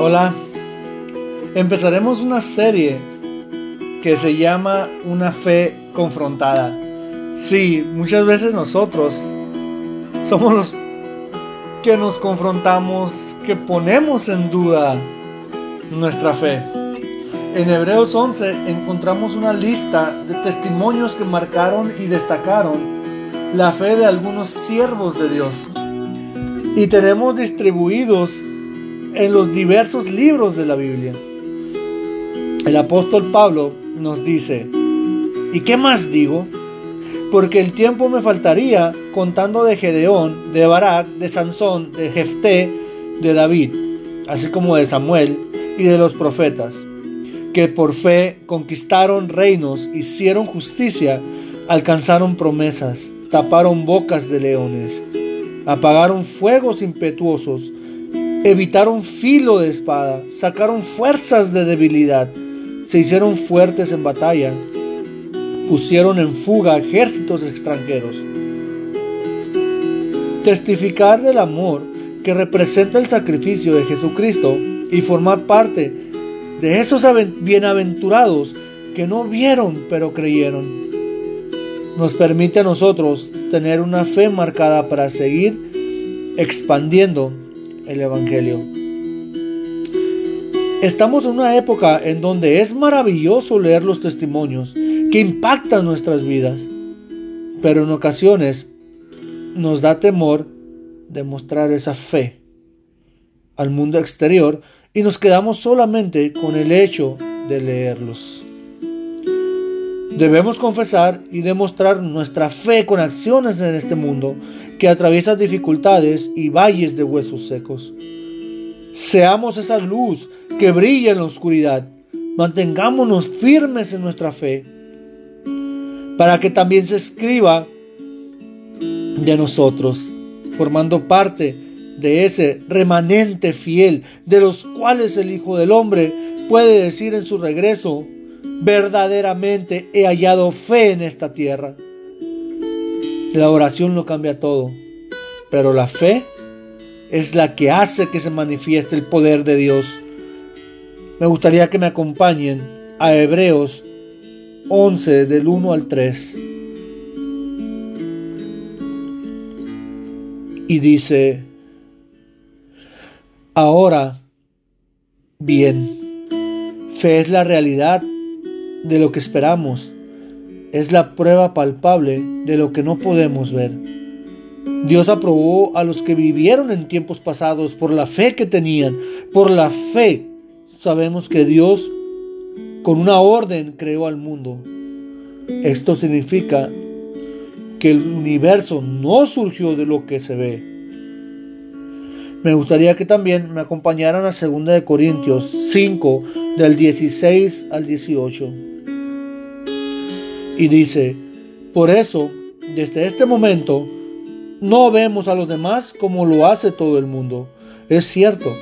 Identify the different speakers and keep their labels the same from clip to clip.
Speaker 1: Hola, empezaremos una serie que se llama Una fe confrontada. Sí, muchas veces nosotros somos los que nos confrontamos, que ponemos en duda nuestra fe. En Hebreos 11 encontramos una lista de testimonios que marcaron y destacaron la fe de algunos siervos de Dios. Y tenemos distribuidos en los diversos libros de la Biblia. El apóstol Pablo nos dice, ¿y qué más digo? Porque el tiempo me faltaría contando de Gedeón, de Barak, de Sansón, de Jefté, de David, así como de Samuel y de los profetas, que por fe conquistaron reinos, hicieron justicia, alcanzaron promesas, taparon bocas de leones, apagaron fuegos impetuosos, evitaron filo de espada, sacaron fuerzas de debilidad, se hicieron fuertes en batalla, pusieron en fuga ejércitos extranjeros. Testificar del amor que representa el sacrificio de Jesucristo y formar parte de esos bienaventurados que no vieron pero creyeron, nos permite a nosotros tener una fe marcada para seguir expandiendo el Evangelio. Estamos en una época en donde es maravilloso leer los testimonios que impactan nuestras vidas, pero en ocasiones nos da temor demostrar esa fe al mundo exterior y nos quedamos solamente con el hecho de leerlos. Debemos confesar y demostrar nuestra fe con acciones en este mundo que atraviesa dificultades y valles de huesos secos. Seamos esa luz que brilla en la oscuridad. Mantengámonos firmes en nuestra fe para que también se escriba de nosotros, formando parte de ese remanente fiel de los cuales el Hijo del Hombre puede decir en su regreso, verdaderamente he hallado fe en esta tierra. La oración lo cambia todo, pero la fe es la que hace que se manifieste el poder de Dios. Me gustaría que me acompañen a Hebreos 11 del 1 al 3. Y dice, ahora, bien, fe es la realidad de lo que esperamos es la prueba palpable de lo que no podemos ver. Dios aprobó a los que vivieron en tiempos pasados por la fe que tenían. Por la fe sabemos que Dios con una orden creó al mundo. Esto significa que el universo no surgió de lo que se ve. Me gustaría que también me acompañaran a 2 de Corintios 5 del 16 al 18 y dice, por eso, desde este momento, no vemos a los demás como lo hace todo el mundo. Es cierto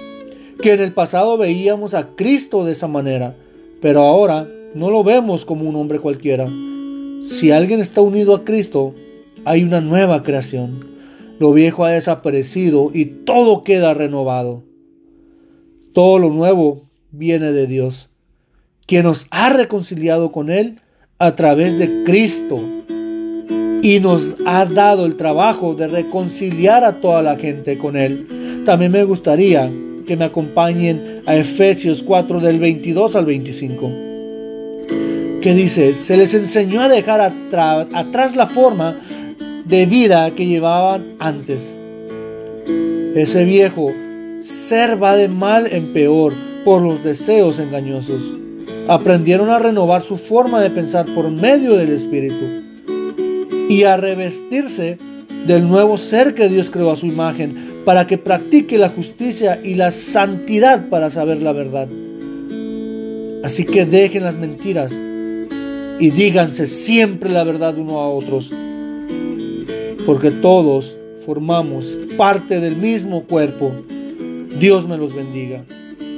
Speaker 1: que en el pasado veíamos a Cristo de esa manera, pero ahora no lo vemos como un hombre cualquiera. Si alguien está unido a Cristo, hay una nueva creación. Lo viejo ha desaparecido y todo queda renovado. Todo lo nuevo viene de Dios, quien nos ha reconciliado con Él a través de Cristo y nos ha dado el trabajo de reconciliar a toda la gente con Él. También me gustaría que me acompañen a Efesios 4 del 22 al 25, que dice, se les enseñó a dejar atrás la forma de vida que llevaban antes. Ese viejo ser va de mal en peor por los deseos engañosos aprendieron a renovar su forma de pensar por medio del Espíritu y a revestirse del nuevo ser que Dios creó a su imagen para que practique la justicia y la santidad para saber la verdad. Así que dejen las mentiras y díganse siempre la verdad uno a otros, porque todos formamos parte del mismo cuerpo. Dios me los bendiga.